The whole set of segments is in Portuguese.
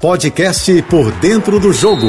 Podcast Por Dentro do Jogo,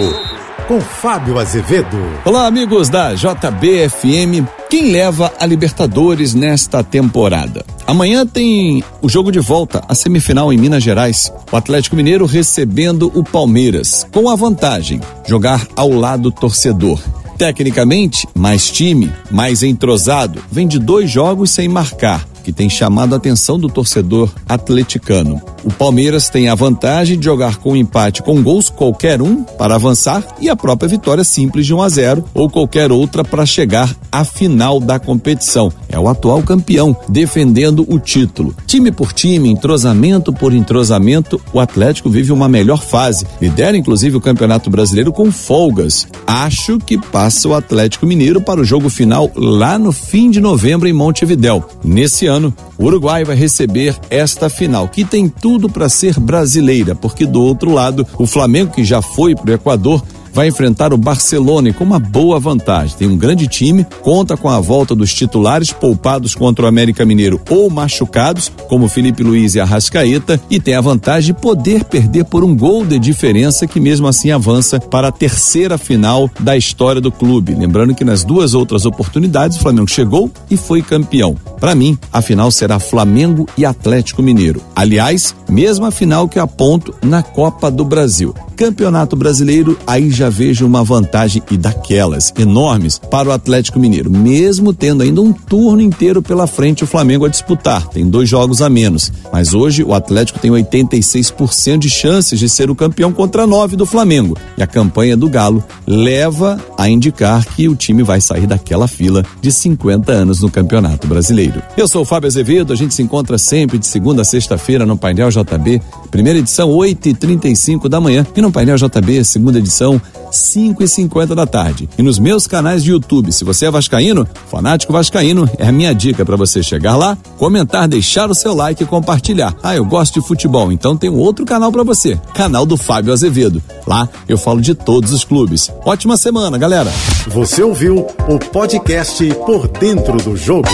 com Fábio Azevedo. Olá, amigos da JBFM. Quem leva a Libertadores nesta temporada? Amanhã tem o jogo de volta, a semifinal em Minas Gerais. O Atlético Mineiro recebendo o Palmeiras, com a vantagem: jogar ao lado torcedor. Tecnicamente, mais time, mais entrosado, vem de dois jogos sem marcar que tem chamado a atenção do torcedor atleticano. O Palmeiras tem a vantagem de jogar com empate com gols qualquer um para avançar e a própria vitória simples de 1 a 0 ou qualquer outra para chegar à final da competição. É o atual campeão defendendo o título. Time por time, entrosamento por entrosamento, o Atlético vive uma melhor fase. Lidera inclusive o Campeonato Brasileiro com folgas. Acho que passa o Atlético Mineiro para o jogo final lá no fim de novembro em Montevidéu. Nesse ano, o Uruguai vai receber esta final, que tem tudo para ser brasileira, porque do outro lado, o Flamengo, que já foi para o Equador, vai enfrentar o Barcelona com uma boa vantagem. Tem um grande time, conta com a volta dos titulares poupados contra o América Mineiro ou machucados, como Felipe Luiz e Arrascaeta, e tem a vantagem de poder perder por um gol de diferença que mesmo assim avança para a terceira final da história do clube. Lembrando que nas duas outras oportunidades o Flamengo chegou e foi campeão. Para mim, a final será Flamengo e Atlético Mineiro. Aliás, mesma final que aponto na Copa do Brasil. Campeonato Brasileiro, aí já vejo uma vantagem e daquelas enormes para o Atlético Mineiro, mesmo tendo ainda um turno inteiro pela frente o Flamengo a disputar. Tem dois jogos a menos, mas hoje o Atlético tem 86% de chances de ser o campeão contra nove do Flamengo. E a campanha do Galo leva a indicar que o time vai sair daquela fila de 50 anos no Campeonato Brasileiro. Eu sou o Fábio Azevedo, a gente se encontra sempre de segunda a sexta-feira no Painel JB, primeira edição 8h35 da manhã e no Painel JB, segunda edição, 5 e 50 da tarde. E nos meus canais de YouTube, se você é vascaíno, fanático vascaíno, é a minha dica para você chegar lá, comentar, deixar o seu like e compartilhar. Ah, eu gosto de futebol, então tem outro canal para você, canal do Fábio Azevedo. Lá eu falo de todos os clubes. Ótima semana, galera. Você ouviu o podcast Por Dentro do Jogo.